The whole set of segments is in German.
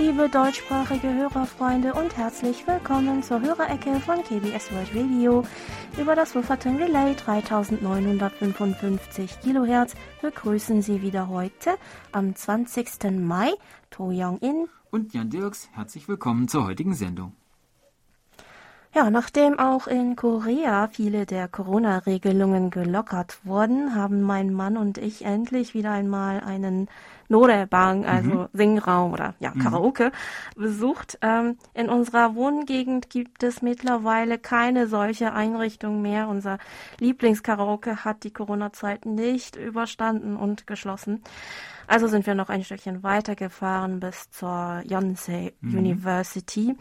Liebe deutschsprachige Hörerfreunde und herzlich willkommen zur Hörerecke von KBS World Radio. Über das Wufferton Relay 3955 Kilohertz begrüßen Sie wieder heute am 20. Mai To Young-in und Jan Dirks. Herzlich willkommen zur heutigen Sendung. Ja, nachdem auch in Korea viele der Corona-Regelungen gelockert wurden, haben mein Mann und ich endlich wieder einmal einen Norebang, also mhm. Singraum oder ja, mhm. Karaoke, mhm. besucht. Ähm, in unserer Wohngegend gibt es mittlerweile keine solche Einrichtung mehr. Unser Lieblingskaraoke hat die Corona-Zeit nicht überstanden und geschlossen. Also sind wir noch ein Stückchen weitergefahren bis zur Yonsei mhm. University.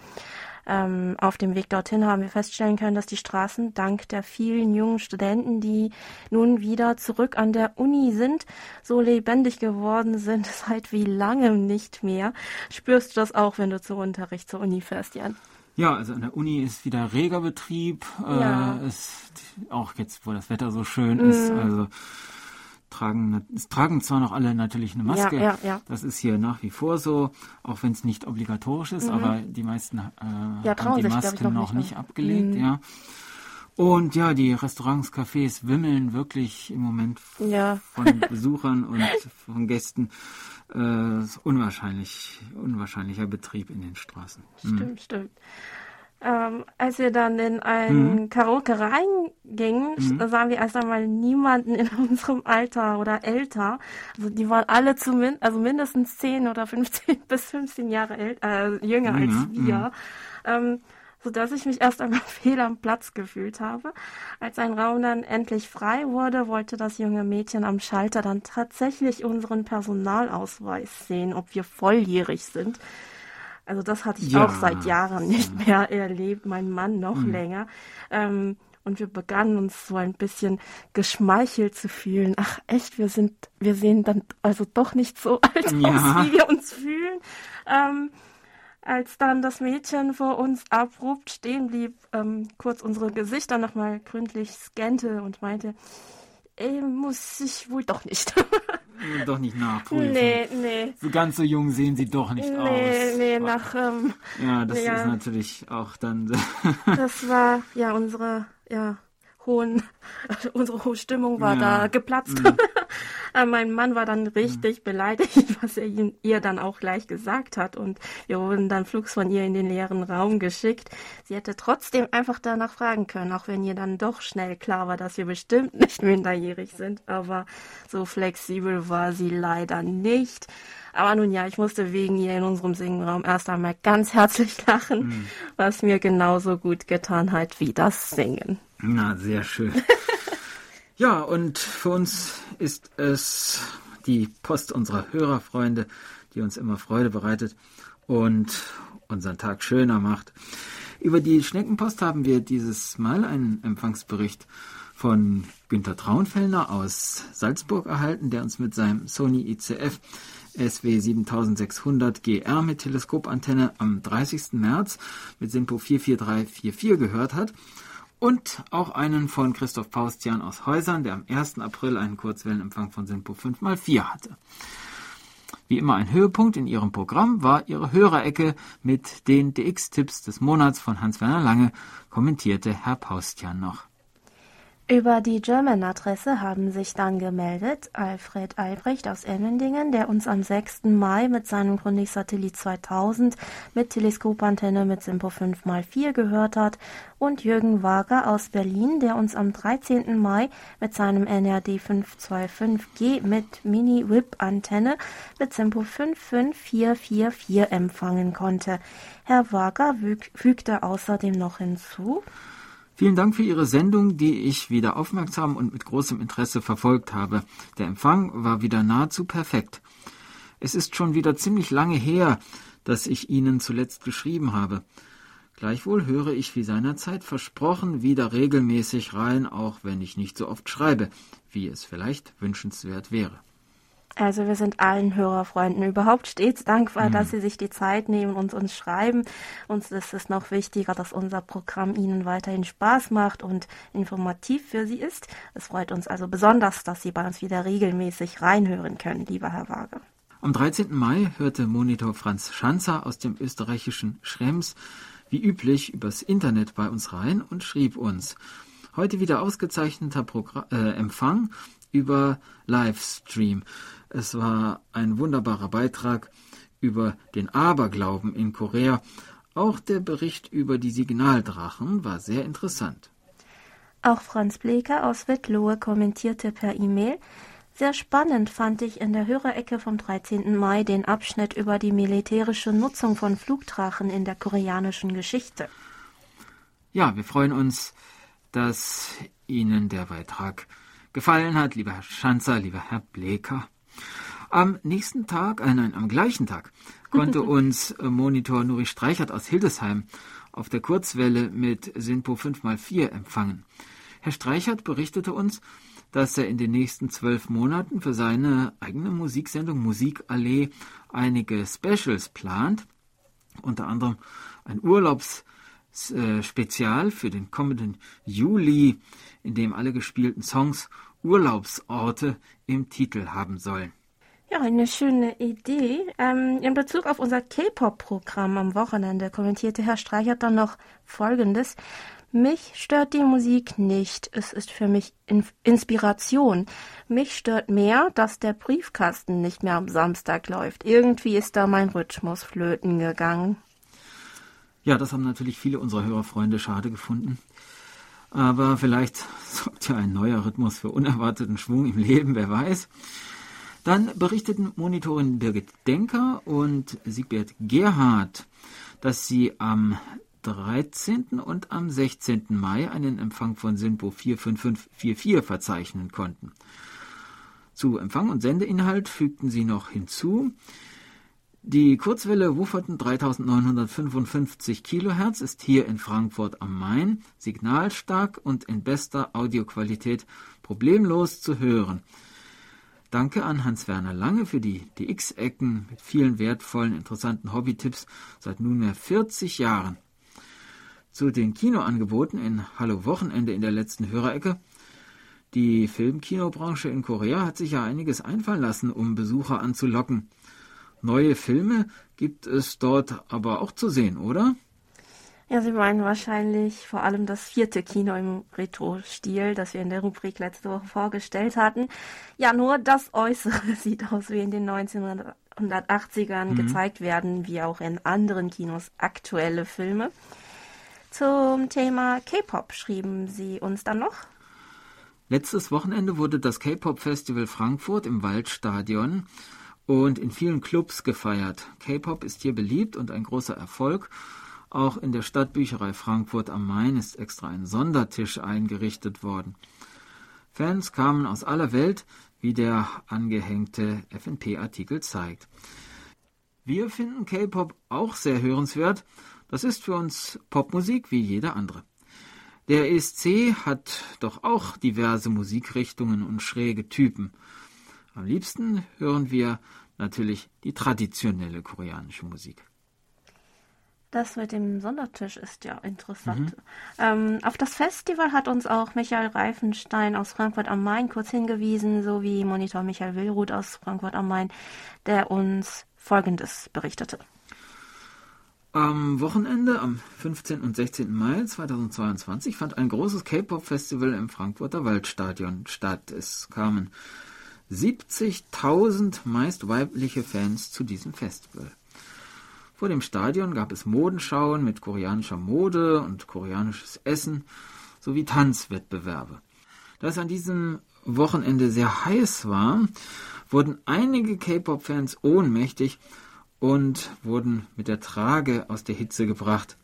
Ähm, auf dem Weg dorthin haben wir feststellen können, dass die Straßen dank der vielen jungen Studenten, die nun wieder zurück an der Uni sind, so lebendig geworden sind seit wie langem nicht mehr. Spürst du das auch, wenn du zu Unterricht zur Uni fährst, Jan? Ja, also an der Uni ist wieder reger Betrieb. Ja. Äh, ist auch jetzt, wo das Wetter so schön mm. ist. Also tragen, es tragen zwar noch alle natürlich eine Maske, ja, ja, ja. das ist hier nach wie vor so, auch wenn es nicht obligatorisch ist, mhm. aber die meisten äh, ja, haben die Masken ich, noch nicht, abgelegt, mhm. ja. Und ja, die Restaurants, Cafés wimmeln wirklich im Moment von Besuchern und von Gästen. Äh, unwahrscheinlich, unwahrscheinlicher Betrieb in den Straßen. Stimmt, mhm. stimmt. Ähm, als wir dann in ein mhm. Karaoke reingingen, mhm. sahen wir erst einmal niemanden in unserem Alter oder älter. Also die waren alle zumindest, also mindestens 10 oder 15 bis 15 Jahre äh, jünger mhm. als wir. Mhm. Ähm, so dass ich mich erst einmal fehl am Platz gefühlt habe. Als ein Raum dann endlich frei wurde, wollte das junge Mädchen am Schalter dann tatsächlich unseren Personalausweis sehen, ob wir volljährig sind. Also das hatte ich ja. auch seit Jahren nicht mehr erlebt, mein Mann noch mhm. länger. Ähm, und wir begannen uns so ein bisschen geschmeichelt zu fühlen. Ach echt, wir sind, wir sehen dann also doch nicht so alt ja. aus, wie wir uns fühlen. Ähm, als dann das Mädchen vor uns abrupt stehen blieb, ähm, kurz unsere Gesichter nochmal gründlich scannte und meinte, ey, muss ich wohl doch nicht. doch nicht nachprüfen. Nee, nee. So ganz so jung sehen sie doch nicht nee, aus. Nee, nee, nach. Ähm, ja, das ja, ist natürlich auch dann. das war ja unsere, ja, hohen, unsere hohe Stimmung war ja. da geplatzt. Mhm. Äh, mein Mann war dann richtig mhm. beleidigt, was er ihm, ihr dann auch gleich gesagt hat. Und wir wurden dann flugs von ihr in den leeren Raum geschickt. Sie hätte trotzdem einfach danach fragen können, auch wenn ihr dann doch schnell klar war, dass wir bestimmt nicht minderjährig sind. Aber so flexibel war sie leider nicht. Aber nun ja, ich musste wegen ihr in unserem Singenraum erst einmal ganz herzlich lachen, mhm. was mir genauso gut getan hat wie das Singen. Na, sehr schön. ja, und für uns ist es die Post unserer Hörerfreunde, die uns immer Freude bereitet und unseren Tag schöner macht. Über die Schneckenpost haben wir dieses Mal einen Empfangsbericht von Günter Traunfellner aus Salzburg erhalten, der uns mit seinem Sony ICF SW 7600 GR mit Teleskopantenne am 30. März mit Simpo 44344 gehört hat und auch einen von Christoph Paustian aus Häusern, der am 1. April einen Kurzwellenempfang von Sinpo 5x4 hatte. Wie immer ein Höhepunkt in ihrem Programm war ihre Hörerecke mit den DX-Tipps des Monats von Hans-Werner Lange, kommentierte Herr Paustian noch. Über die German-Adresse haben sich dann gemeldet Alfred Albrecht aus Emmendingen, der uns am 6. Mai mit seinem Grundig-Satellit 2000 mit Teleskopantenne mit Simpo 5x4 gehört hat und Jürgen Wager aus Berlin, der uns am 13. Mai mit seinem NRD 525G mit Mini-Whip-Antenne mit Simpo 55444 empfangen konnte. Herr Wager fügte außerdem noch hinzu, Vielen Dank für Ihre Sendung, die ich wieder aufmerksam und mit großem Interesse verfolgt habe. Der Empfang war wieder nahezu perfekt. Es ist schon wieder ziemlich lange her, dass ich Ihnen zuletzt geschrieben habe. Gleichwohl höre ich wie seinerzeit versprochen wieder regelmäßig rein, auch wenn ich nicht so oft schreibe, wie es vielleicht wünschenswert wäre. Also wir sind allen Hörerfreunden überhaupt stets dankbar, mhm. dass sie sich die Zeit nehmen und uns schreiben. Uns ist es noch wichtiger, dass unser Programm Ihnen weiterhin Spaß macht und informativ für Sie ist. Es freut uns also besonders, dass Sie bei uns wieder regelmäßig reinhören können, lieber Herr Waage. Am 13. Mai hörte Monitor Franz Schanzer aus dem österreichischen Schrems wie üblich übers Internet bei uns rein und schrieb uns. Heute wieder ausgezeichneter Progr äh, Empfang über Livestream. Es war ein wunderbarer Beitrag über den Aberglauben in Korea. Auch der Bericht über die Signaldrachen war sehr interessant. Auch Franz Bleker aus Wittlohe kommentierte per E-Mail, sehr spannend fand ich in der Hörerecke vom 13. Mai den Abschnitt über die militärische Nutzung von Flugdrachen in der koreanischen Geschichte. Ja, wir freuen uns, dass Ihnen der Beitrag gefallen hat, lieber Herr Schanzer, lieber Herr Bleker. Am nächsten Tag, äh nein, am gleichen Tag, konnte uns äh, Monitor Nuri Streichert aus Hildesheim auf der Kurzwelle mit SINPO 5x4 empfangen. Herr Streichert berichtete uns, dass er in den nächsten zwölf Monaten für seine eigene Musiksendung Musikallee einige Specials plant, unter anderem ein Urlaubsspezial für den kommenden Juli, in dem alle gespielten Songs Urlaubsorte im Titel haben sollen. Ja, eine schöne Idee. Ähm, in Bezug auf unser K-Pop-Programm am Wochenende kommentierte Herr Streichert dann noch Folgendes. Mich stört die Musik nicht. Es ist für mich In Inspiration. Mich stört mehr, dass der Briefkasten nicht mehr am Samstag läuft. Irgendwie ist da mein Rhythmus flöten gegangen. Ja, das haben natürlich viele unserer Hörerfreunde schade gefunden. Aber vielleicht sorgt ja ein neuer Rhythmus für unerwarteten Schwung im Leben, wer weiß. Dann berichteten Monitorin Birgit Denker und Siegbert Gerhard, dass sie am 13. und am 16. Mai einen Empfang von SINPO 45544 verzeichnen konnten. Zu Empfang und Sendeinhalt fügten sie noch hinzu, die Kurzwelle wufferten 3955 Kilohertz, ist hier in Frankfurt am Main signalstark und in bester Audioqualität problemlos zu hören. Danke an Hans-Werner Lange für die DX-Ecken mit vielen wertvollen, interessanten Hobbytipps seit nunmehr 40 Jahren zu den Kinoangeboten in Hallo Wochenende in der letzten Hörerecke. Die Filmkinobranche in Korea hat sich ja einiges einfallen lassen, um Besucher anzulocken. Neue Filme gibt es dort aber auch zu sehen, oder? Ja, Sie meinen wahrscheinlich vor allem das vierte Kino im Retro-Stil, das wir in der Rubrik letzte Woche vorgestellt hatten. Ja, nur das Äußere sieht aus wie in den 1980ern mhm. gezeigt werden, wie auch in anderen Kinos aktuelle Filme. Zum Thema K-Pop schrieben Sie uns dann noch. Letztes Wochenende wurde das K-Pop-Festival Frankfurt im Waldstadion und in vielen Clubs gefeiert. K-Pop ist hier beliebt und ein großer Erfolg. Auch in der Stadtbücherei Frankfurt am Main ist extra ein Sondertisch eingerichtet worden. Fans kamen aus aller Welt, wie der angehängte FNP-Artikel zeigt. Wir finden K-Pop auch sehr hörenswert das ist für uns Popmusik wie jede andere. Der ESC hat doch auch diverse Musikrichtungen und schräge Typen. Am liebsten hören wir natürlich die traditionelle koreanische Musik. Das mit dem Sondertisch ist ja interessant. Mhm. Ähm, auf das Festival hat uns auch Michael Reifenstein aus Frankfurt am Main kurz hingewiesen, sowie Monitor Michael Willruth aus Frankfurt am Main, der uns Folgendes berichtete. Am Wochenende, am 15. und 16. Mai 2022, fand ein großes K-Pop-Festival im Frankfurter Waldstadion statt. Es kamen 70.000 meist weibliche Fans zu diesem Festival. Vor dem Stadion gab es Modenschauen mit koreanischer Mode und koreanisches Essen sowie Tanzwettbewerbe. Da es an diesem Wochenende sehr heiß war, wurden einige K-Pop-Fans ohnmächtig und wurden mit der Trage aus der Hitze gebracht.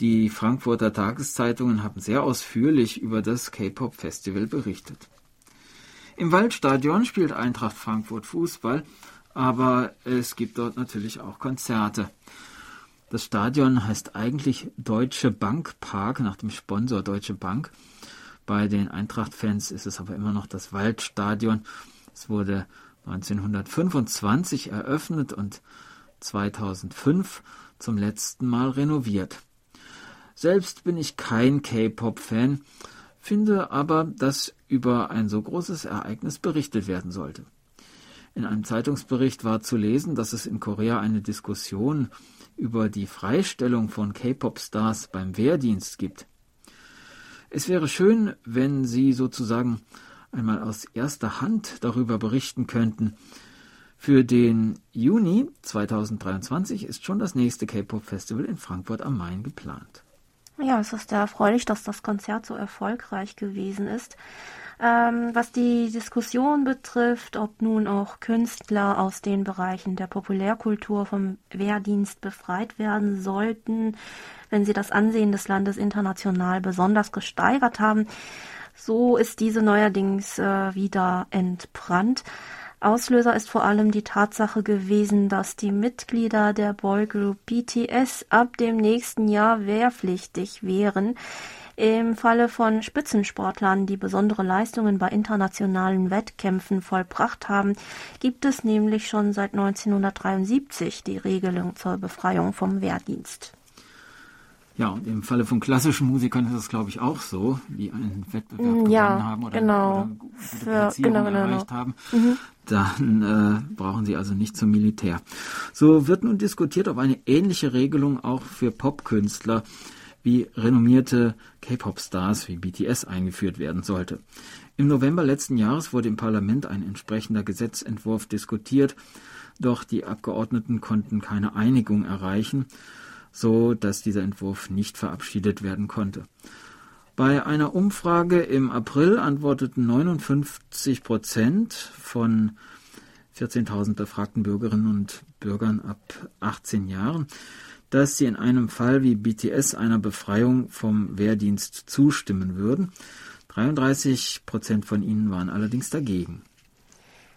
Die Frankfurter Tageszeitungen haben sehr ausführlich über das K-Pop-Festival berichtet. Im Waldstadion spielt Eintracht Frankfurt Fußball, aber es gibt dort natürlich auch Konzerte. Das Stadion heißt eigentlich Deutsche Bank Park nach dem Sponsor Deutsche Bank. Bei den Eintracht-Fans ist es aber immer noch das Waldstadion. Es wurde 1925 eröffnet und 2005 zum letzten Mal renoviert. Selbst bin ich kein K-Pop-Fan, finde aber, dass über ein so großes Ereignis berichtet werden sollte. In einem Zeitungsbericht war zu lesen, dass es in Korea eine Diskussion über die Freistellung von K-Pop-Stars beim Wehrdienst gibt. Es wäre schön, wenn Sie sozusagen einmal aus erster Hand darüber berichten könnten. Für den Juni 2023 ist schon das nächste K-Pop-Festival in Frankfurt am Main geplant. Ja, es ist sehr erfreulich, dass das Konzert so erfolgreich gewesen ist. Ähm, was die Diskussion betrifft, ob nun auch Künstler aus den Bereichen der Populärkultur vom Wehrdienst befreit werden sollten, wenn sie das Ansehen des Landes international besonders gesteigert haben, so ist diese neuerdings äh, wieder entbrannt. Auslöser ist vor allem die Tatsache gewesen, dass die Mitglieder der Boygroup BTS ab dem nächsten Jahr wehrpflichtig wären. Im Falle von Spitzensportlern, die besondere Leistungen bei internationalen Wettkämpfen vollbracht haben, gibt es nämlich schon seit 1973 die Regelung zur Befreiung vom Wehrdienst. Ja, und im Falle von klassischen Musikern ist es, glaube ich, auch so, die einen Wettbewerb mm, ja, gewonnen haben oder, genau. oder gute Für, genau, genau, erreicht genau. haben. Mhm. Dann äh, brauchen sie also nicht zum Militär. So wird nun diskutiert, ob eine ähnliche Regelung auch für Popkünstler wie renommierte K-Pop-Stars wie BTS eingeführt werden sollte. Im November letzten Jahres wurde im Parlament ein entsprechender Gesetzentwurf diskutiert, doch die Abgeordneten konnten keine Einigung erreichen, so dass dieser Entwurf nicht verabschiedet werden konnte. Bei einer Umfrage im April antworteten 59 Prozent von 14.000 befragten Bürgerinnen und Bürgern ab 18 Jahren, dass sie in einem Fall wie BTS einer Befreiung vom Wehrdienst zustimmen würden. 33 Prozent von ihnen waren allerdings dagegen.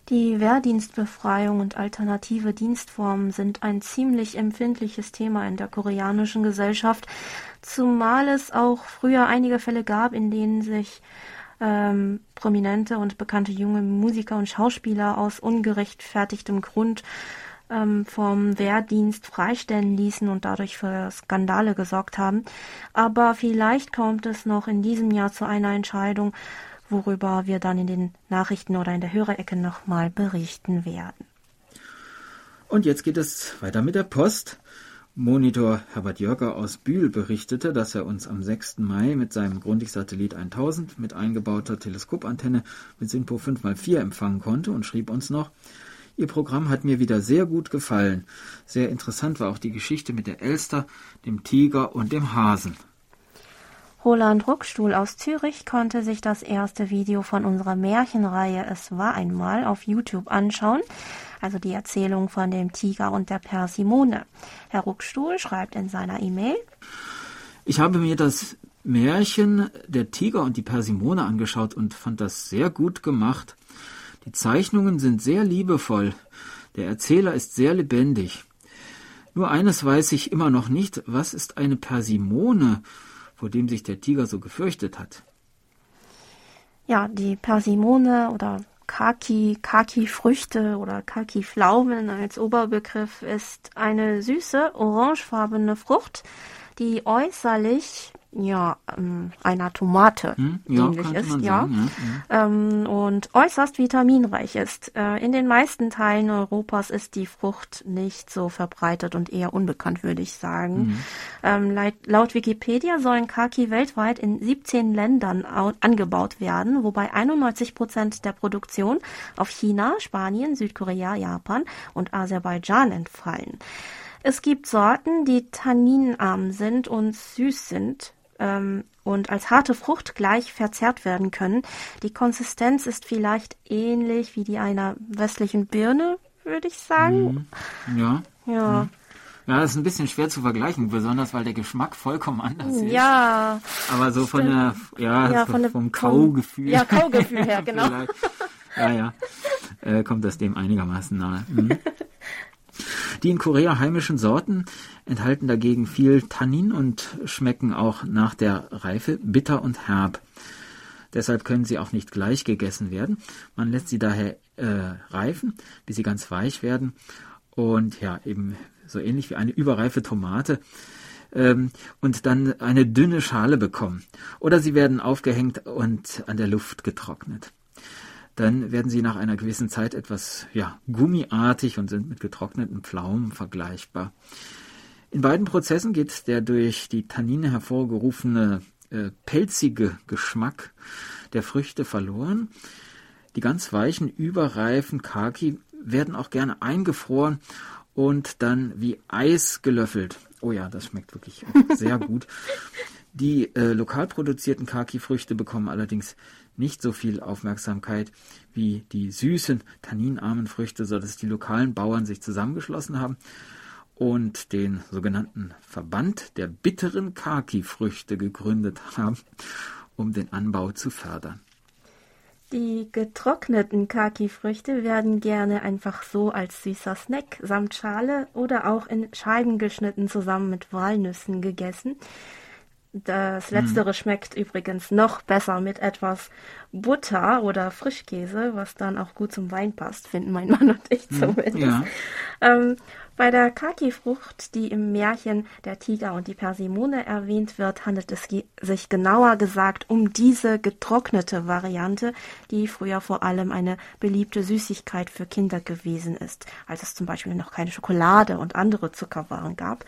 Die Wehrdienstbefreiung und alternative Dienstformen sind ein ziemlich empfindliches Thema in der koreanischen Gesellschaft, zumal es auch früher einige Fälle gab, in denen sich ähm, prominente und bekannte junge Musiker und Schauspieler aus ungerechtfertigtem Grund ähm, vom Wehrdienst freistellen ließen und dadurch für Skandale gesorgt haben. Aber vielleicht kommt es noch in diesem Jahr zu einer Entscheidung, worüber wir dann in den Nachrichten oder in der Hörerecke nochmal berichten werden. Und jetzt geht es weiter mit der Post. Monitor Herbert Jörger aus Bühl berichtete, dass er uns am 6. Mai mit seinem Grundig-Satellit 1000 mit eingebauter Teleskopantenne mit SINPO 5x4 empfangen konnte und schrieb uns noch, Ihr Programm hat mir wieder sehr gut gefallen. Sehr interessant war auch die Geschichte mit der Elster, dem Tiger und dem Hasen. Roland Ruckstuhl aus Zürich konnte sich das erste Video von unserer Märchenreihe Es war einmal auf YouTube anschauen, also die Erzählung von dem Tiger und der Persimone. Herr Ruckstuhl schreibt in seiner E-Mail Ich habe mir das Märchen Der Tiger und die Persimone angeschaut und fand das sehr gut gemacht. Die Zeichnungen sind sehr liebevoll. Der Erzähler ist sehr lebendig. Nur eines weiß ich immer noch nicht, was ist eine Persimone, vor dem sich der Tiger so gefürchtet hat? Ja, die Persimone oder Kaki, Kaki-Früchte oder Kaki-Pflaumen als Oberbegriff ist eine süße, orangefarbene Frucht, die äußerlich ja, ähm, einer Tomate hm, ja, ähnlich ist, ja, sagen, ja, ähm, und äußerst vitaminreich ist. Äh, in den meisten Teilen Europas ist die Frucht nicht so verbreitet und eher unbekannt, würde ich sagen. Mhm. Ähm, laut, laut, Wikipedia sollen Kaki weltweit in 17 Ländern angebaut werden, wobei 91 Prozent der Produktion auf China, Spanien, Südkorea, Japan und Aserbaidschan entfallen. Es gibt Sorten, die tanninarm sind und süß sind, ähm, und als harte Frucht gleich verzehrt werden können. Die Konsistenz ist vielleicht ähnlich wie die einer westlichen Birne, würde ich sagen. Mhm. Ja. Ja. Mhm. Ja, das ist ein bisschen schwer zu vergleichen, besonders weil der Geschmack vollkommen anders ist. Ja. Aber so von der, ja, ja von vom Kaugefühl. Ja, Kaugefühl her, genau. ja, ja. Äh, kommt das dem einigermaßen nahe. Mhm. Die in Korea heimischen Sorten enthalten dagegen viel Tannin und schmecken auch nach der Reife bitter und herb. Deshalb können sie auch nicht gleich gegessen werden. Man lässt sie daher äh, reifen, bis sie ganz weich werden und ja, eben so ähnlich wie eine überreife Tomate ähm, und dann eine dünne Schale bekommen. Oder sie werden aufgehängt und an der Luft getrocknet. Dann werden sie nach einer gewissen Zeit etwas ja, gummiartig und sind mit getrockneten Pflaumen vergleichbar. In beiden Prozessen geht der durch die Tannine hervorgerufene äh, pelzige Geschmack der Früchte verloren. Die ganz weichen, überreifen Kaki werden auch gerne eingefroren und dann wie Eis gelöffelt. Oh ja, das schmeckt wirklich sehr gut. Die äh, lokal produzierten Kaki-Früchte bekommen allerdings nicht so viel Aufmerksamkeit wie die süßen, tanninarmen Früchte, sodass die lokalen Bauern sich zusammengeschlossen haben und den sogenannten Verband der bitteren Kaki-Früchte gegründet haben, um den Anbau zu fördern. Die getrockneten Kaki-Früchte werden gerne einfach so als süßer Snack samt Schale oder auch in Scheiben geschnitten zusammen mit Walnüssen gegessen. Das letztere hm. schmeckt übrigens noch besser mit etwas Butter oder Frischkäse, was dann auch gut zum Wein passt, finden mein Mann und ich hm, zumindest. Ja. Ähm, bei der Kaki-Frucht, die im Märchen der Tiger und die Persimone erwähnt wird, handelt es sich genauer gesagt um diese getrocknete Variante, die früher vor allem eine beliebte Süßigkeit für Kinder gewesen ist, als es zum Beispiel noch keine Schokolade und andere Zuckerwaren gab.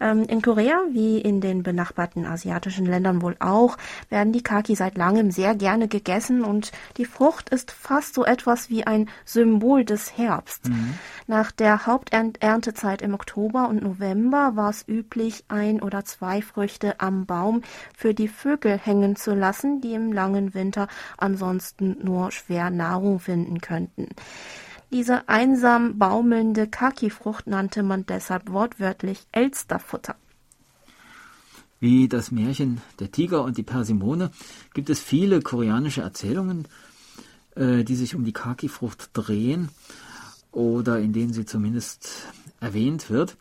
Ähm, in Korea, wie in den benachbarten asiatischen Ländern wohl auch, werden die Kaki seit langem sehr gerne gegessen und die Frucht ist fast so etwas wie ein Symbol des Herbst. Mhm. Nach der Haupterntezeit im Oktober und November war es üblich, ein oder zwei Früchte am Baum für die Vögel hängen zu lassen, die im langen Winter ansonsten nur schwer Nahrung finden könnten. Diese einsam baumelnde Kaki-Frucht nannte man deshalb wortwörtlich Elsterfutter. Wie das Märchen Der Tiger und die Persimone gibt es viele koreanische Erzählungen, äh, die sich um die Kaki-Frucht drehen oder in denen sie zumindest erwähnt wird.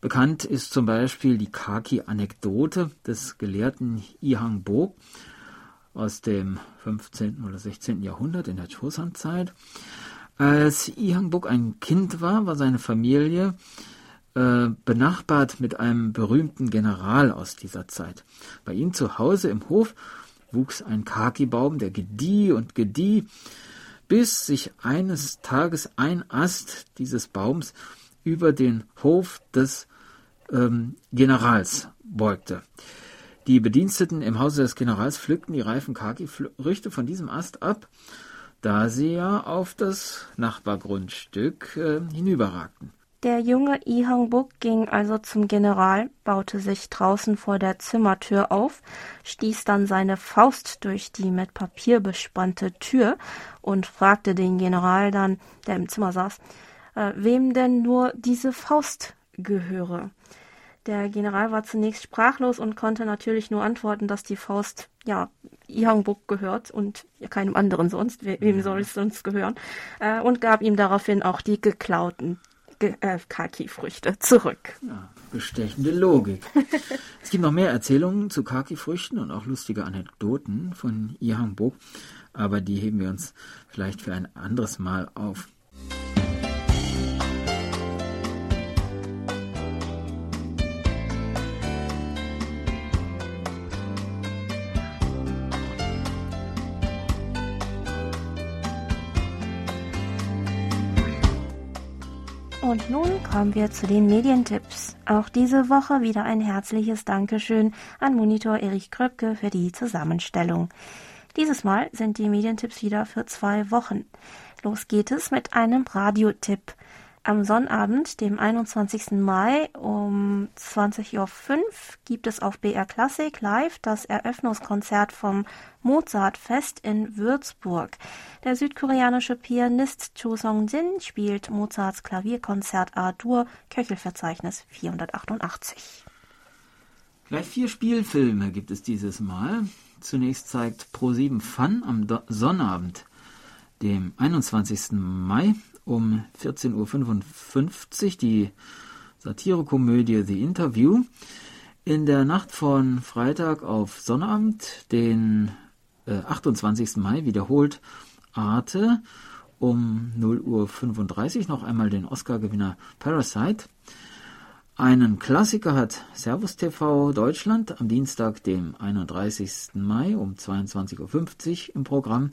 Bekannt ist zum Beispiel die Kaki-Anekdote des Gelehrten Ihang Bo aus dem 15. oder 16. Jahrhundert in der Chosan-Zeit. Als Ihang-buk ein Kind war, war seine Familie äh, benachbart mit einem berühmten General aus dieser Zeit. Bei ihm zu Hause im Hof wuchs ein Kaki-Baum, der gedieh und gedieh, bis sich eines Tages ein Ast dieses Baums über den Hof des ähm, Generals beugte. Die Bediensteten im Hause des Generals pflückten die reifen Kaki-Früchte von diesem Ast ab da sie ja auf das Nachbargrundstück äh, hinüberragten. Der junge I Hong-buk ging also zum General, baute sich draußen vor der Zimmertür auf, stieß dann seine Faust durch die mit Papier bespannte Tür und fragte den General dann, der im Zimmer saß, äh, wem denn nur diese Faust gehöre. Der General war zunächst sprachlos und konnte natürlich nur antworten, dass die Faust ja Ihongbuk gehört und keinem anderen sonst. Wem soll es sonst gehören? Äh, und gab ihm daraufhin auch die geklauten Ge äh, Kaki-Früchte zurück. Ja, bestechende Logik. es gibt noch mehr Erzählungen zu Kaki-Früchten und auch lustige Anekdoten von Ihongbuk, aber die heben wir uns vielleicht für ein anderes Mal auf. Kommen wir zu den Medientipps. Auch diese Woche wieder ein herzliches Dankeschön an Monitor Erich Kröpke für die Zusammenstellung. Dieses Mal sind die Medientipps wieder für zwei Wochen. Los geht es mit einem Radiotipp. Am Sonnabend, dem 21. Mai um 20.05 Uhr gibt es auf BR Classic Live das Eröffnungskonzert vom Mozartfest in Würzburg. Der südkoreanische Pianist Cho Song-jin spielt Mozarts Klavierkonzert A-Dur, Köchelverzeichnis 488. Gleich vier Spielfilme gibt es dieses Mal. Zunächst zeigt Pro7 Fun am Do Sonnabend, dem 21. Mai um 14.55 Uhr die Satirekomödie The Interview. In der Nacht von Freitag auf Sonnabend, den äh, 28. Mai, wiederholt Arte um 0.35 Uhr noch einmal den Oscar-Gewinner Parasite. Einen Klassiker hat Servus TV Deutschland am Dienstag, dem 31. Mai um 22.50 Uhr im Programm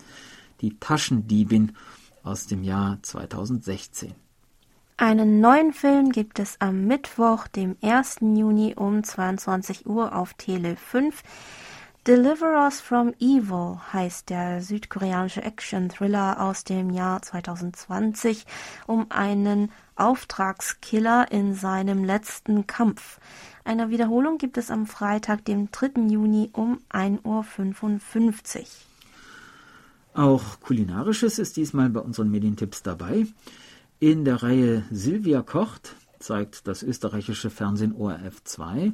Die Taschendiebin aus dem Jahr 2016. Einen neuen Film gibt es am Mittwoch, dem 1. Juni um 22 Uhr auf Tele 5. Deliver Us from Evil heißt der südkoreanische Action-Thriller aus dem Jahr 2020 um einen Auftragskiller in seinem letzten Kampf. Eine Wiederholung gibt es am Freitag, dem 3. Juni um 1.55 Uhr. Auch kulinarisches ist diesmal bei unseren Medientipps dabei. In der Reihe Silvia kocht zeigt das österreichische Fernsehen ORF 2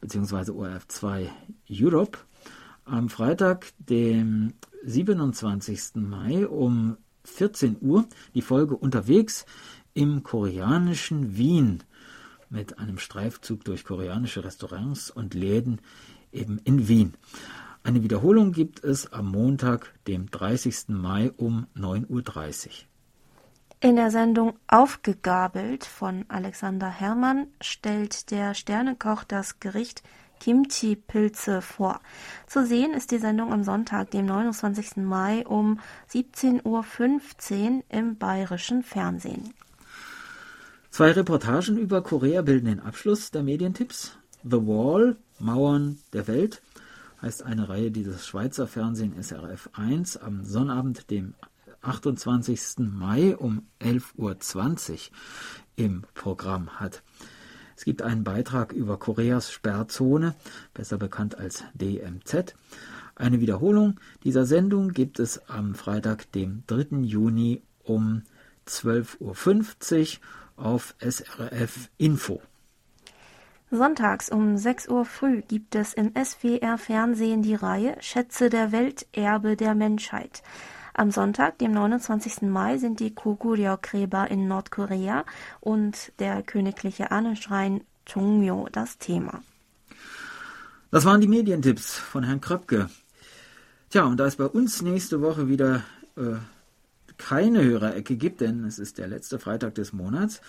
bzw. ORF 2 Europe am Freitag, dem 27. Mai um 14 Uhr die Folge Unterwegs im koreanischen Wien mit einem Streifzug durch koreanische Restaurants und Läden eben in Wien. Eine Wiederholung gibt es am Montag, dem 30. Mai um 9.30 Uhr. In der Sendung Aufgegabelt von Alexander Herrmann stellt der Sternekoch das Gericht Kimchi-Pilze vor. Zu sehen ist die Sendung am Sonntag, dem 29. Mai um 17.15 Uhr im bayerischen Fernsehen. Zwei Reportagen über Korea bilden den Abschluss der Medientipps. The Wall, Mauern der Welt, heißt eine Reihe, die das Schweizer Fernsehen SRF 1 am Sonnabend, dem 28. Mai um 11.20 Uhr im Programm hat. Es gibt einen Beitrag über Koreas Sperrzone, besser bekannt als DMZ. Eine Wiederholung dieser Sendung gibt es am Freitag, dem 3. Juni um 12.50 Uhr auf SRF Info. Sonntags um 6 Uhr früh gibt es im SWR Fernsehen die Reihe Schätze der Welt, Erbe der Menschheit. Am Sonntag, dem 29. Mai, sind die Goguryeo-Gräber in Nordkorea und der königliche Ahnenschrein Chongmyo das Thema. Das waren die Medientipps von Herrn Kröpke. Tja, und da es bei uns nächste Woche wieder äh, keine Hörerecke gibt, denn es ist der letzte Freitag des Monats,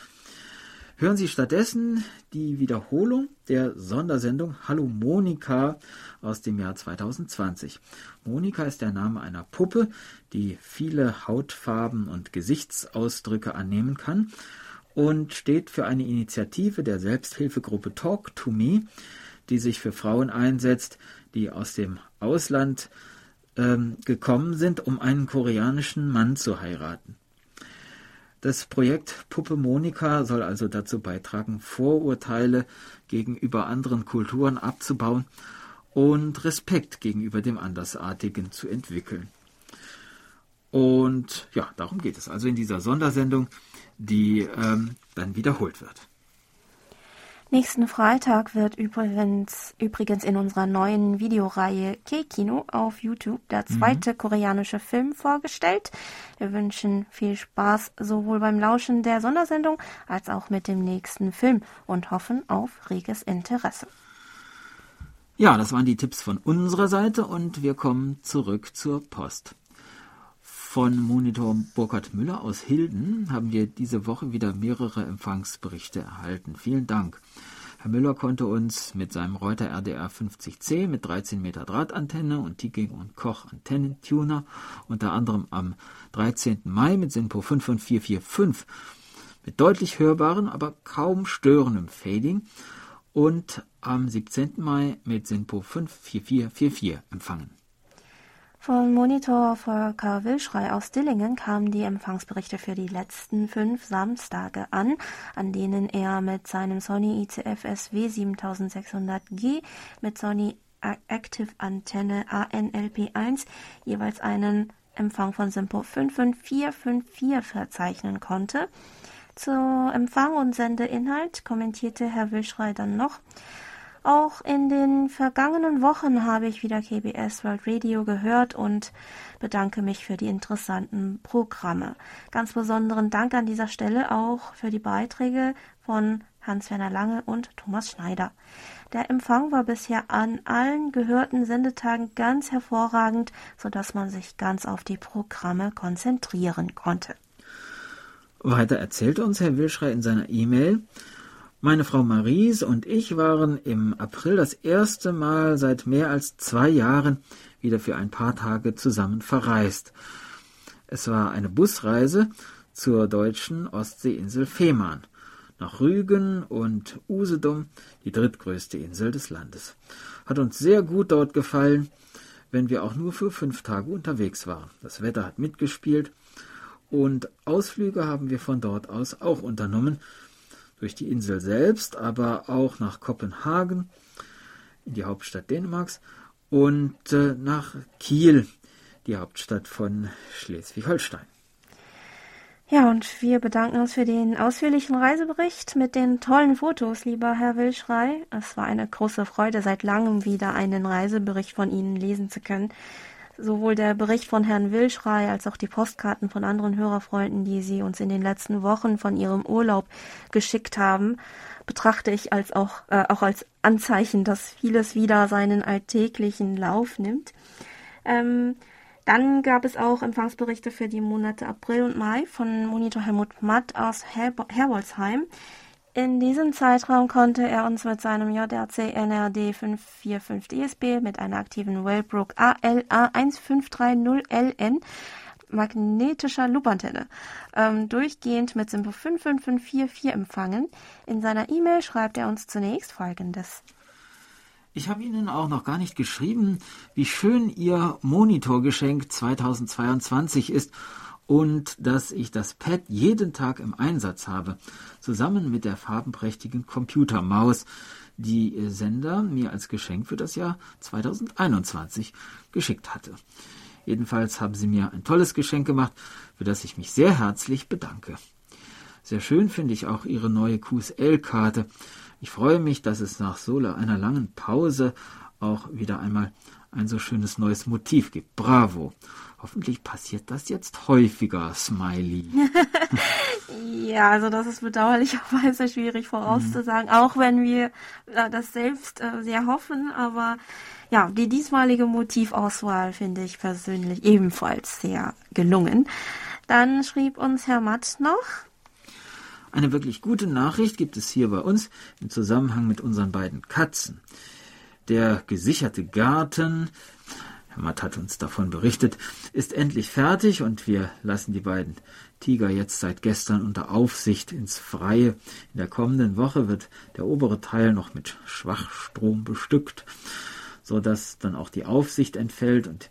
hören Sie stattdessen die Wiederholung der Sondersendung Hallo Monika aus dem Jahr 2020. Monika ist der Name einer Puppe, die viele Hautfarben und Gesichtsausdrücke annehmen kann und steht für eine Initiative der Selbsthilfegruppe Talk to Me, die sich für Frauen einsetzt, die aus dem Ausland ähm, gekommen sind, um einen koreanischen Mann zu heiraten. Das Projekt Puppe Monika soll also dazu beitragen, Vorurteile gegenüber anderen Kulturen abzubauen und Respekt gegenüber dem Andersartigen zu entwickeln. Und ja, darum geht es also in dieser Sondersendung, die ähm, dann wiederholt wird. Nächsten Freitag wird übrigens, übrigens in unserer neuen Videoreihe K-Kino auf YouTube der mhm. zweite mhm. koreanische Film vorgestellt. Wir wünschen viel Spaß sowohl beim Lauschen der Sondersendung als auch mit dem nächsten Film und hoffen auf reges Interesse. Ja, das waren die Tipps von unserer Seite und wir kommen zurück zur Post. Von Monitor Burkhard Müller aus Hilden haben wir diese Woche wieder mehrere Empfangsberichte erhalten. Vielen Dank. Herr Müller konnte uns mit seinem Reuter RDR 50C mit 13 Meter Drahtantenne und Tiking und Koch Antennentuner unter anderem am 13. Mai mit SINPO 55445 mit deutlich hörbaren, aber kaum störendem Fading und am 17. Mai mit SINPO 54444 empfangen. Von Monitor Volker Wilschrei aus Dillingen kamen die Empfangsberichte für die letzten fünf Samstage an, an denen er mit seinem Sony ICF SW 7600G mit Sony Active Antenne ANLP1 jeweils einen Empfang von Simpo 55454 verzeichnen konnte. Zu Empfang und Sendeinhalt kommentierte Herr Wilschrei dann noch, auch in den vergangenen Wochen habe ich wieder KBS World Radio gehört und bedanke mich für die interessanten Programme. Ganz besonderen Dank an dieser Stelle auch für die Beiträge von Hans-Werner Lange und Thomas Schneider. Der Empfang war bisher an allen gehörten Sendetagen ganz hervorragend, sodass man sich ganz auf die Programme konzentrieren konnte. Weiter erzählt uns Herr Wilschrei in seiner E-Mail, meine Frau Maries und ich waren im April das erste Mal seit mehr als zwei Jahren wieder für ein paar Tage zusammen verreist. Es war eine Busreise zur deutschen Ostseeinsel Fehmarn nach Rügen und Usedom, die drittgrößte Insel des Landes. Hat uns sehr gut dort gefallen, wenn wir auch nur für fünf Tage unterwegs waren. Das Wetter hat mitgespielt und Ausflüge haben wir von dort aus auch unternommen, durch die Insel selbst, aber auch nach Kopenhagen, in die Hauptstadt Dänemarks, und äh, nach Kiel, die Hauptstadt von Schleswig-Holstein. Ja, und wir bedanken uns für den ausführlichen Reisebericht mit den tollen Fotos, lieber Herr Wilschrei. Es war eine große Freude, seit langem wieder einen Reisebericht von Ihnen lesen zu können. Sowohl der Bericht von Herrn Wilschrei als auch die Postkarten von anderen Hörerfreunden, die Sie uns in den letzten Wochen von Ihrem Urlaub geschickt haben, betrachte ich als auch, äh, auch als Anzeichen, dass vieles wieder seinen alltäglichen Lauf nimmt. Ähm, dann gab es auch Empfangsberichte für die Monate April und Mai von Monitor Helmut Matt aus Her Herbolzheim. In diesem Zeitraum konnte er uns mit seinem JRC NRD 545 DSB mit einer aktiven Wellbrook ALA 1530LN magnetischer Loopantenne ähm, durchgehend mit Symbol 55544 empfangen. In seiner E-Mail schreibt er uns zunächst folgendes. Ich habe Ihnen auch noch gar nicht geschrieben, wie schön Ihr Monitorgeschenk 2022 ist und dass ich das Pad jeden Tag im Einsatz habe, zusammen mit der farbenprächtigen Computermaus, die Ihr Sender mir als Geschenk für das Jahr 2021 geschickt hatte. Jedenfalls haben Sie mir ein tolles Geschenk gemacht, für das ich mich sehr herzlich bedanke. Sehr schön finde ich auch Ihre neue QSL-Karte. Ich freue mich, dass es nach so einer langen Pause auch wieder einmal ein so schönes neues Motiv gibt. Bravo. Hoffentlich passiert das jetzt häufiger, Smiley. ja, also das ist bedauerlicherweise schwierig vorauszusagen, mhm. auch wenn wir äh, das selbst äh, sehr hoffen. Aber ja, die diesmalige Motivauswahl finde ich persönlich ebenfalls sehr gelungen. Dann schrieb uns Herr Matt noch. Eine wirklich gute Nachricht gibt es hier bei uns im Zusammenhang mit unseren beiden Katzen. Der gesicherte Garten, Herr Matt hat uns davon berichtet, ist endlich fertig und wir lassen die beiden Tiger jetzt seit gestern unter Aufsicht ins Freie. In der kommenden Woche wird der obere Teil noch mit Schwachstrom bestückt, so dass dann auch die Aufsicht entfällt und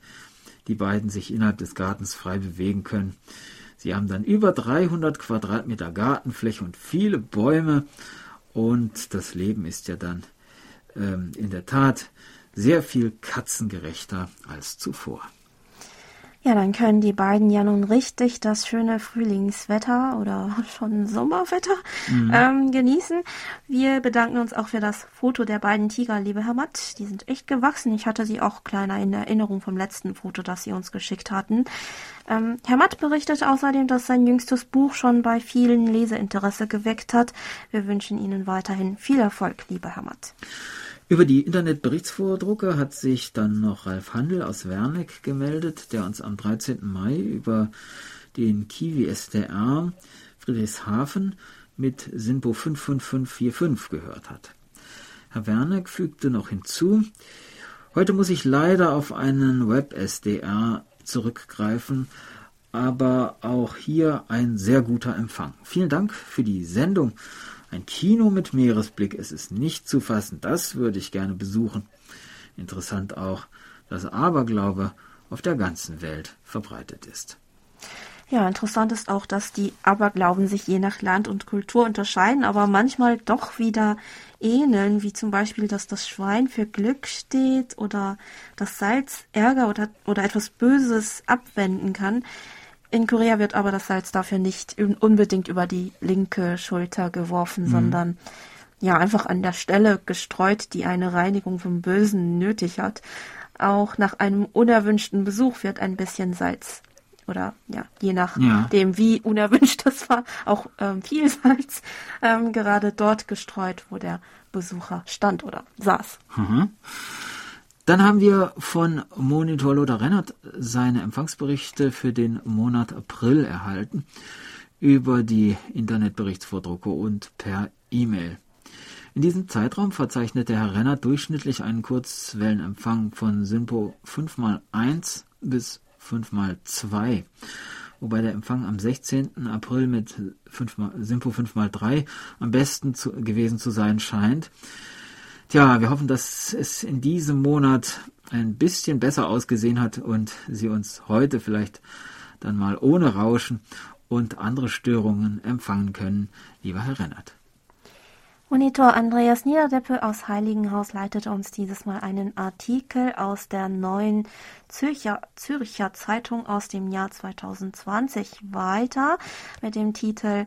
die beiden sich innerhalb des Gartens frei bewegen können. Sie haben dann über 300 Quadratmeter Gartenfläche und viele Bäume und das Leben ist ja dann in der Tat sehr viel katzengerechter als zuvor. Ja, dann können die beiden ja nun richtig das schöne Frühlingswetter oder schon Sommerwetter mhm. ähm, genießen. Wir bedanken uns auch für das Foto der beiden Tiger, liebe Herr Matt. Die sind echt gewachsen. Ich hatte sie auch kleiner in Erinnerung vom letzten Foto, das Sie uns geschickt hatten. Ähm, Herr Matt berichtet außerdem, dass sein jüngstes Buch schon bei vielen Leseinteresse geweckt hat. Wir wünschen Ihnen weiterhin viel Erfolg, lieber Herr Matt. Über die Internetberichtsvordrucke hat sich dann noch Ralf Handel aus Werneck gemeldet, der uns am 13. Mai über den Kiwi SDR Friedrichshafen mit Sinpo 55545 gehört hat. Herr Werneck fügte noch hinzu, heute muss ich leider auf einen Web-SDR zurückgreifen, aber auch hier ein sehr guter Empfang. Vielen Dank für die Sendung ein Kino mit Meeresblick, es ist nicht zu fassen, das würde ich gerne besuchen. Interessant auch, dass Aberglaube auf der ganzen Welt verbreitet ist. Ja, interessant ist auch, dass die Aberglauben sich je nach Land und Kultur unterscheiden, aber manchmal doch wieder ähneln, wie zum Beispiel, dass das Schwein für Glück steht oder das Salz Ärger oder, oder etwas Böses abwenden kann. In Korea wird aber das Salz dafür nicht unbedingt über die linke Schulter geworfen, mhm. sondern ja einfach an der Stelle gestreut, die eine Reinigung vom Bösen nötig hat. Auch nach einem unerwünschten Besuch wird ein bisschen Salz oder ja, je nachdem, ja. wie unerwünscht das war, auch ähm, viel Salz ähm, gerade dort gestreut, wo der Besucher stand oder saß. Mhm. Dann haben wir von Monitor Lothar Rennert seine Empfangsberichte für den Monat April erhalten über die Internetberichtsvordrucke und per E-Mail. In diesem Zeitraum verzeichnete Herr Rennert durchschnittlich einen Kurzwellenempfang von Simpo 5x1 bis 5x2. wobei der Empfang am 16. April mit 5 mal, Simpo 5x3 am besten zu, gewesen zu sein scheint. Tja, wir hoffen, dass es in diesem Monat ein bisschen besser ausgesehen hat und Sie uns heute vielleicht dann mal ohne Rauschen und andere Störungen empfangen können, lieber Herr Rennert. Monitor Andreas Niederdeppe aus Heiligenhaus leitet uns dieses Mal einen Artikel aus der neuen Zürcher, Zürcher Zeitung aus dem Jahr 2020 weiter mit dem Titel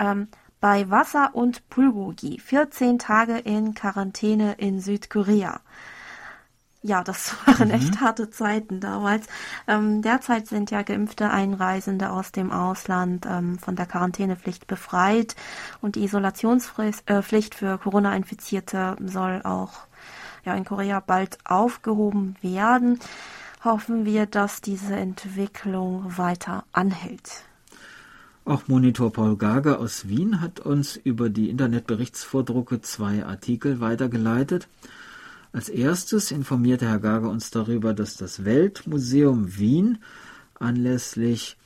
ähm, Bei Wasser und Bulgogi 14 Tage in Quarantäne in Südkorea ja, das waren mhm. echt harte Zeiten damals. Ähm, derzeit sind ja geimpfte Einreisende aus dem Ausland ähm, von der Quarantänepflicht befreit und die Isolationspflicht äh, für Corona-Infizierte soll auch ja, in Korea bald aufgehoben werden. Hoffen wir, dass diese Entwicklung weiter anhält. Auch Monitor Paul Gager aus Wien hat uns über die Internetberichtsvordrucke zwei Artikel weitergeleitet. Als erstes informierte Herr Gager uns darüber, dass das Weltmuseum Wien anlässlich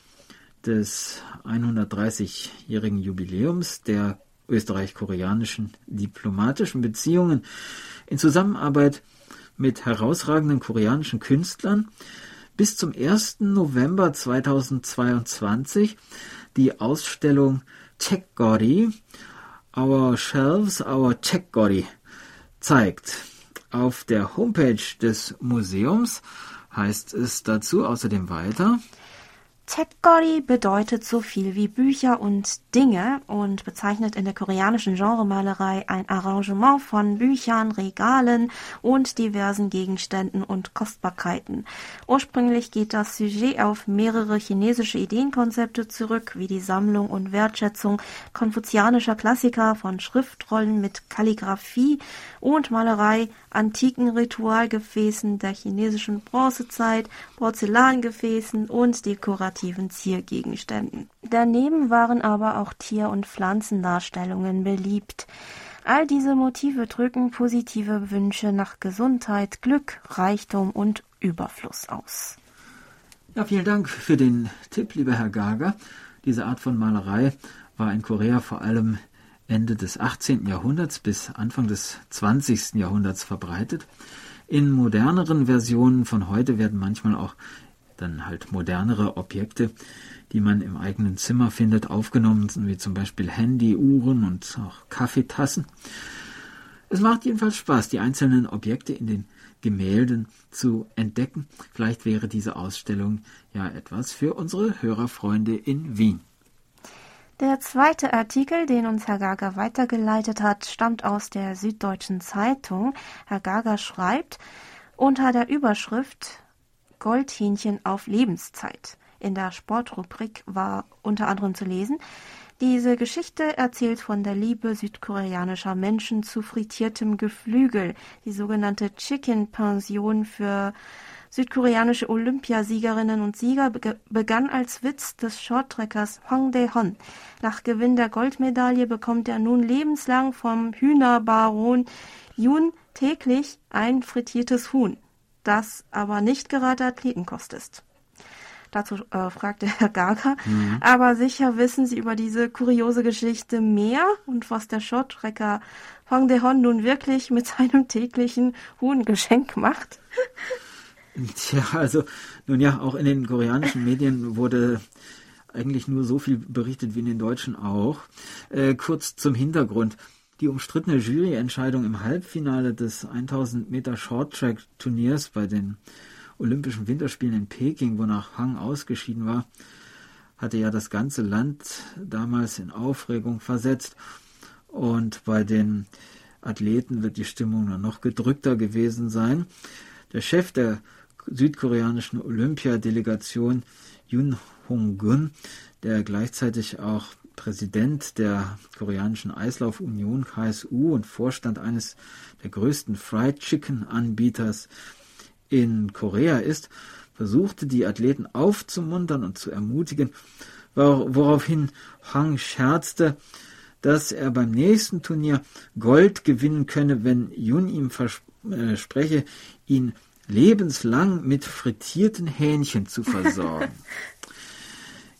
des 130-jährigen Jubiläums der österreich-koreanischen diplomatischen Beziehungen in Zusammenarbeit mit herausragenden koreanischen Künstlern bis zum 1. November 2022 die Ausstellung Checkgori, Our Shelves, Our Checkgori zeigt. Auf der Homepage des Museums heißt es dazu außerdem weiter, Tepgori bedeutet so viel wie Bücher und Dinge und bezeichnet in der koreanischen Genremalerei ein Arrangement von Büchern, Regalen und diversen Gegenständen und Kostbarkeiten. Ursprünglich geht das Sujet auf mehrere chinesische Ideenkonzepte zurück, wie die Sammlung und Wertschätzung konfuzianischer Klassiker von Schriftrollen mit Kalligraphie und Malerei, antiken Ritualgefäßen der chinesischen Bronzezeit, Porzellangefäßen und dekorativen Ziergegenständen. Daneben waren aber auch Tier- und Pflanzendarstellungen beliebt. All diese Motive drücken positive Wünsche nach Gesundheit, Glück, Reichtum und Überfluss aus. Ja, vielen Dank für den Tipp, lieber Herr Gager. Diese Art von Malerei war in Korea vor allem Ende des 18. Jahrhunderts bis Anfang des 20. Jahrhunderts verbreitet. In moderneren Versionen von heute werden manchmal auch dann halt modernere Objekte, die man im eigenen Zimmer findet, aufgenommen, wie zum Beispiel Handy, Uhren und auch Kaffeetassen. Es macht jedenfalls Spaß, die einzelnen Objekte in den Gemälden zu entdecken. Vielleicht wäre diese Ausstellung ja etwas für unsere Hörerfreunde in Wien. Der zweite Artikel, den uns Herr Gager weitergeleitet hat, stammt aus der Süddeutschen Zeitung. Herr Gager schreibt unter der Überschrift Goldhähnchen auf Lebenszeit. In der Sportrubrik war unter anderem zu lesen, diese Geschichte erzählt von der Liebe südkoreanischer Menschen zu frittiertem Geflügel, die sogenannte Chicken Pension für südkoreanische Olympiasiegerinnen und Sieger begann als Witz des Shorttrekkers Hwang Dae-hon. Nach Gewinn der Goldmedaille bekommt er nun lebenslang vom Hühnerbaron Yoon täglich ein frittiertes Huhn, das aber nicht gerade Athletenkost ist. Dazu äh, fragte Herr Gaga. Mhm. Aber sicher wissen Sie über diese kuriose Geschichte mehr und was der Shorttrecker Hwang Dae-hon nun wirklich mit seinem täglichen Huhngeschenk macht. Tja, also nun ja, auch in den koreanischen Medien wurde eigentlich nur so viel berichtet wie in den deutschen auch. Äh, kurz zum Hintergrund. Die umstrittene Juryentscheidung im Halbfinale des 1000 Meter Shorttrack Turniers bei den Olympischen Winterspielen in Peking, wonach Hang ausgeschieden war, hatte ja das ganze Land damals in Aufregung versetzt. Und bei den Athleten wird die Stimmung dann noch gedrückter gewesen sein. Der Chef der südkoreanischen Olympiadelegation Yoon Hong-gun, der gleichzeitig auch Präsident der koreanischen Eislaufunion KSU und Vorstand eines der größten Fried Chicken Anbieters in Korea ist, versuchte die Athleten aufzumuntern und zu ermutigen, woraufhin Hang scherzte, dass er beim nächsten Turnier Gold gewinnen könne, wenn Yun ihm verspreche, ihn lebenslang mit frittierten Hähnchen zu versorgen.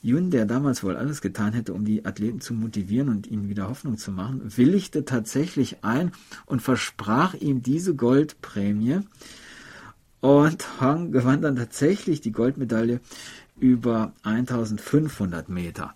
Jun, der damals wohl alles getan hätte, um die Athleten zu motivieren und ihnen wieder Hoffnung zu machen, willigte tatsächlich ein und versprach ihm diese Goldprämie. Und Hong gewann dann tatsächlich die Goldmedaille über 1500 Meter.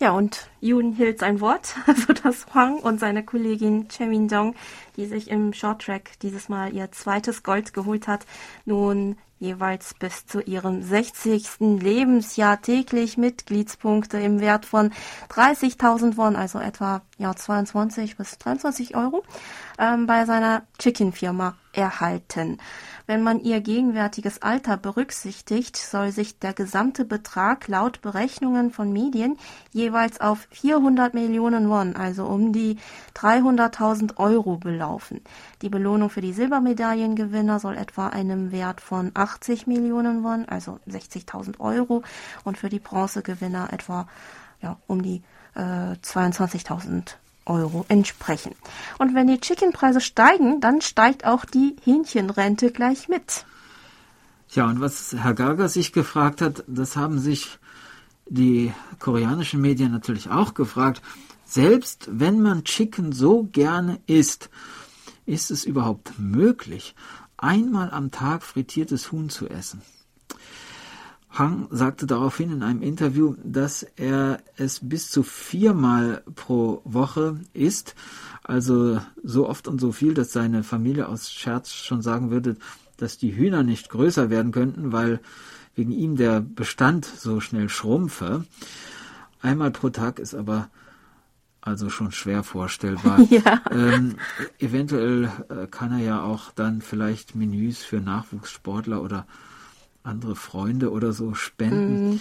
Ja, und Yoon hielt sein Wort, also dass Huang und seine Kollegin Che Min-jong, die sich im Shorttrack dieses Mal ihr zweites Gold geholt hat, nun jeweils bis zu ihrem 60. Lebensjahr täglich Mitgliedspunkte im Wert von 30.000 Won, also etwa ja, 22 bis 23 Euro, ähm, bei seiner Chicken-Firma erhalten. Wenn man ihr gegenwärtiges Alter berücksichtigt, soll sich der gesamte Betrag laut Berechnungen von Medien jeweils auf 400 Millionen Won, also um die 300.000 Euro belaufen. Die Belohnung für die Silbermedaillengewinner soll etwa einem Wert von 80 Millionen Won, also 60.000 Euro, und für die Bronzegewinner etwa ja, um die äh, 22.000 Euro entsprechen. Und wenn die Chickenpreise steigen, dann steigt auch die Hähnchenrente gleich mit. Ja, und was Herr Gager sich gefragt hat, das haben sich die koreanischen Medien natürlich auch gefragt. Selbst wenn man Chicken so gerne isst, ist es überhaupt möglich, einmal am Tag frittiertes Huhn zu essen? Hang sagte daraufhin in einem Interview, dass er es bis zu viermal pro Woche isst, also so oft und so viel, dass seine Familie aus Scherz schon sagen würde, dass die Hühner nicht größer werden könnten, weil wegen ihm der Bestand so schnell schrumpfe. Einmal pro Tag ist aber also schon schwer vorstellbar. Ja. Ähm, eventuell äh, kann er ja auch dann vielleicht Menüs für Nachwuchssportler oder andere Freunde oder so spenden, mhm.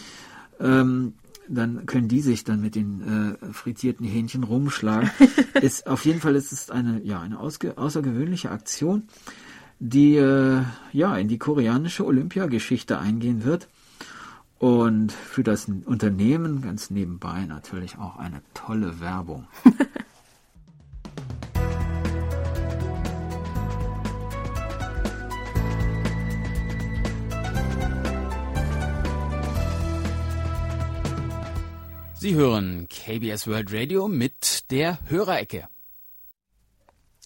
ähm, dann können die sich dann mit den äh, frittierten Hähnchen rumschlagen. ist, auf jeden Fall ist es eine, ja, eine außergewöhnliche Aktion, die äh, ja in die koreanische Olympiageschichte eingehen wird. Und für das Unternehmen ganz nebenbei natürlich auch eine tolle Werbung. Sie hören KBS World Radio mit der Hörerecke.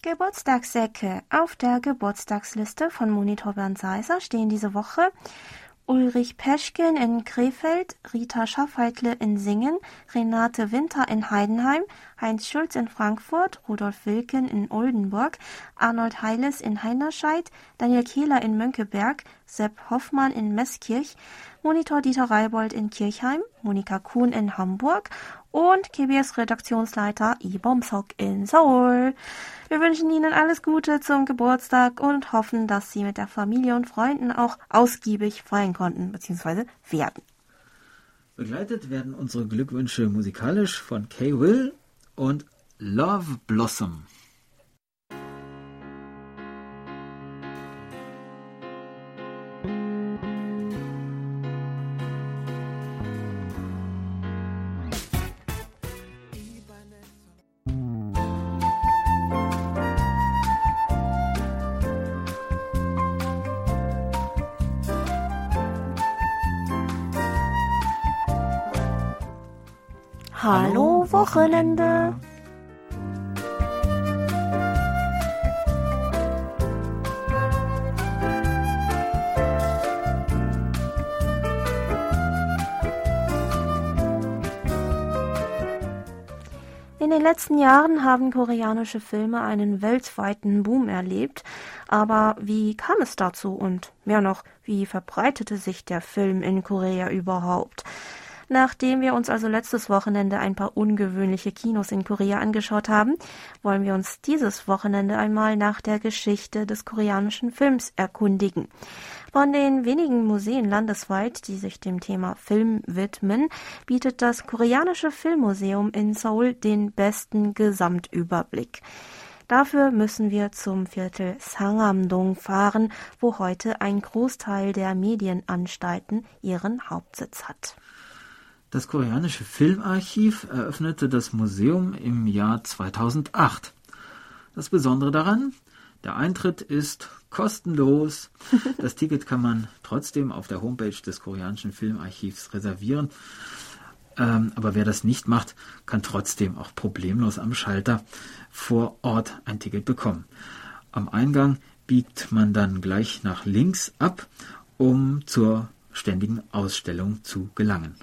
Geburtstagsecke. Auf der Geburtstagsliste von Monitor Bernd Seiser stehen diese Woche Ulrich Peschken in Krefeld, Rita Schaffheitle in Singen, Renate Winter in Heidenheim, Heinz Schulz in Frankfurt, Rudolf Wilken in Oldenburg, Arnold Heiles in Heinerscheid, Daniel Kehler in Mönckeberg, Sepp Hoffmann in Meßkirch, Monitor Dieter Reibold in Kirchheim, Monika Kuhn in Hamburg und KBS-Redaktionsleiter Ibom Sok in Seoul. Wir wünschen Ihnen alles Gute zum Geburtstag und hoffen, dass Sie mit der Familie und Freunden auch ausgiebig feiern konnten bzw. werden. Begleitet werden unsere Glückwünsche musikalisch von Kay Will und Love Blossom. Hallo Wochenende. In den letzten Jahren haben koreanische Filme einen weltweiten Boom erlebt. Aber wie kam es dazu und mehr noch, wie verbreitete sich der Film in Korea überhaupt? Nachdem wir uns also letztes Wochenende ein paar ungewöhnliche Kinos in Korea angeschaut haben, wollen wir uns dieses Wochenende einmal nach der Geschichte des koreanischen Films erkundigen. Von den wenigen Museen landesweit, die sich dem Thema Film widmen, bietet das koreanische Filmmuseum in Seoul den besten Gesamtüberblick. Dafür müssen wir zum Viertel Sangam-dong fahren, wo heute ein Großteil der Medienanstalten ihren Hauptsitz hat. Das koreanische Filmarchiv eröffnete das Museum im Jahr 2008. Das Besondere daran, Der Eintritt ist kostenlos. Das Ticket kann man trotzdem auf der Homepage des koreanischen Filmarchivs reservieren. Ähm, aber wer das nicht macht, kann trotzdem auch problemlos am Schalter vor Ort ein Ticket bekommen. Am Eingang biegt man dann gleich nach links ab, um zur ständigen Ausstellung zu gelangen.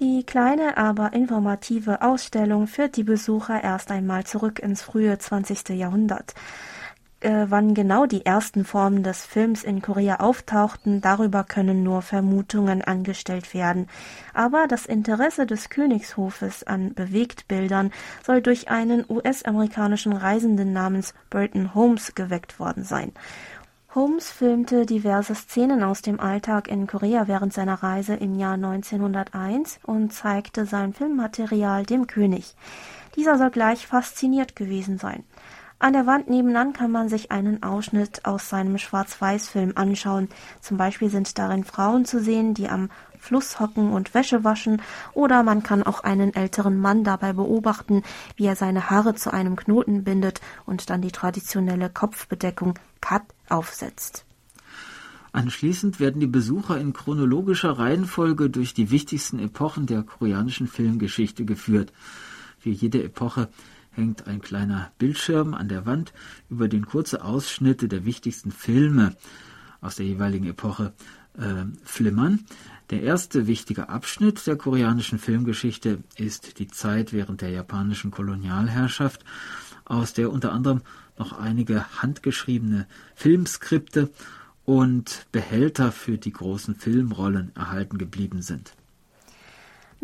Die kleine, aber informative Ausstellung führt die Besucher erst einmal zurück ins frühe 20. Jahrhundert. Äh, wann genau die ersten Formen des Films in Korea auftauchten, darüber können nur Vermutungen angestellt werden. Aber das Interesse des Königshofes an Bewegtbildern soll durch einen US-amerikanischen Reisenden namens Burton Holmes geweckt worden sein. Holmes filmte diverse Szenen aus dem Alltag in Korea während seiner Reise im Jahr 1901 und zeigte sein Filmmaterial dem König. Dieser soll gleich fasziniert gewesen sein. An der Wand nebenan kann man sich einen Ausschnitt aus seinem Schwarz-Weiß-Film anschauen. Zum Beispiel sind darin Frauen zu sehen, die am Fluss hocken und Wäsche waschen, oder man kann auch einen älteren Mann dabei beobachten, wie er seine Haare zu einem Knoten bindet und dann die traditionelle Kopfbedeckung Kat aufsetzt. Anschließend werden die Besucher in chronologischer Reihenfolge durch die wichtigsten Epochen der koreanischen Filmgeschichte geführt. Für jede Epoche hängt ein kleiner Bildschirm an der Wand, über den kurze Ausschnitte der wichtigsten Filme aus der jeweiligen Epoche äh, flimmern. Der erste wichtige Abschnitt der koreanischen Filmgeschichte ist die Zeit während der japanischen Kolonialherrschaft, aus der unter anderem noch einige handgeschriebene Filmskripte und Behälter für die großen Filmrollen erhalten geblieben sind.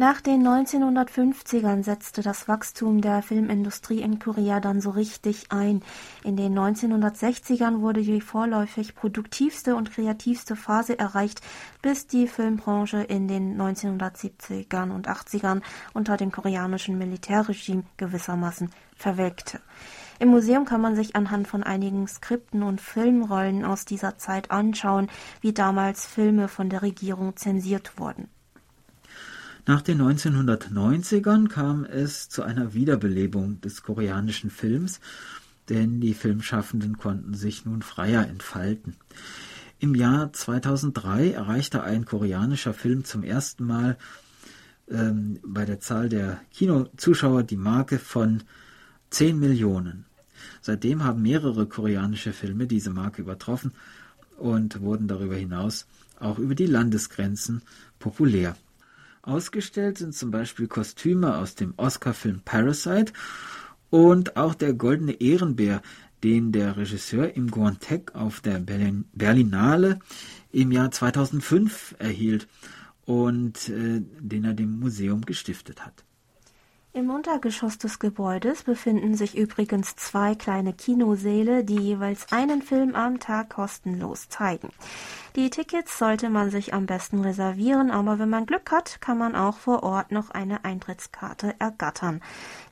Nach den 1950ern setzte das Wachstum der Filmindustrie in Korea dann so richtig ein. In den 1960ern wurde die vorläufig produktivste und kreativste Phase erreicht, bis die Filmbranche in den 1970ern und 80ern unter dem koreanischen Militärregime gewissermaßen verwelkte. Im Museum kann man sich anhand von einigen Skripten und Filmrollen aus dieser Zeit anschauen, wie damals Filme von der Regierung zensiert wurden. Nach den 1990ern kam es zu einer Wiederbelebung des koreanischen Films, denn die Filmschaffenden konnten sich nun freier entfalten. Im Jahr 2003 erreichte ein koreanischer Film zum ersten Mal ähm, bei der Zahl der Kinozuschauer die Marke von 10 Millionen. Seitdem haben mehrere koreanische Filme diese Marke übertroffen und wurden darüber hinaus auch über die Landesgrenzen populär. Ausgestellt sind zum Beispiel Kostüme aus dem Oscar-Film Parasite und auch der Goldene Ehrenbär, den der Regisseur Im Guantek auf der Berlin Berlinale im Jahr 2005 erhielt und äh, den er dem Museum gestiftet hat. Im Untergeschoss des Gebäudes befinden sich übrigens zwei kleine Kinosäle, die jeweils einen Film am Tag kostenlos zeigen. Die Tickets sollte man sich am besten reservieren, aber wenn man Glück hat, kann man auch vor Ort noch eine Eintrittskarte ergattern.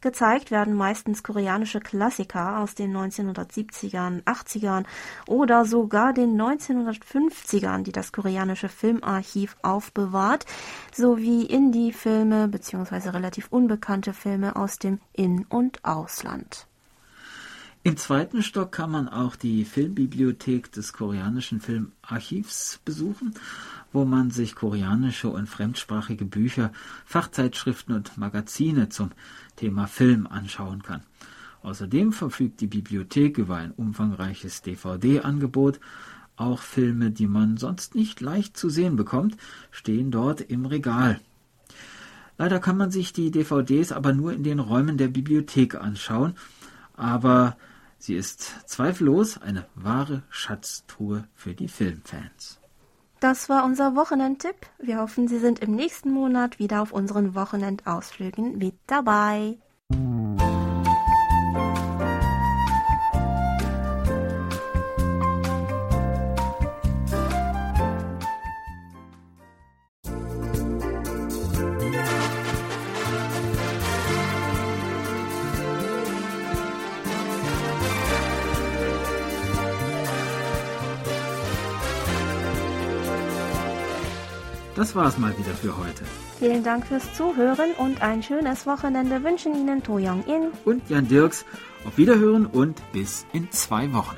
Gezeigt werden meistens koreanische Klassiker aus den 1970ern, 80ern oder sogar den 1950ern, die das koreanische Filmarchiv aufbewahrt, sowie Indie-Filme bzw. relativ unbekannte Filme aus dem In- und Ausland. Im zweiten Stock kann man auch die Filmbibliothek des koreanischen Filmarchivs besuchen, wo man sich koreanische und fremdsprachige Bücher, Fachzeitschriften und Magazine zum Thema Film anschauen kann. Außerdem verfügt die Bibliothek über ein umfangreiches DVD-Angebot. Auch Filme, die man sonst nicht leicht zu sehen bekommt, stehen dort im Regal. Leider kann man sich die DVDs aber nur in den Räumen der Bibliothek anschauen, aber sie ist zweifellos eine wahre Schatztruhe für die Filmfans. Das war unser Wochenendtipp. Wir hoffen, Sie sind im nächsten Monat wieder auf unseren Wochenendausflügen mit dabei. Das war's mal wieder für heute. Vielen Dank fürs Zuhören und ein schönes Wochenende wünschen Ihnen To Young In und Jan Dirks. Auf Wiederhören und bis in zwei Wochen.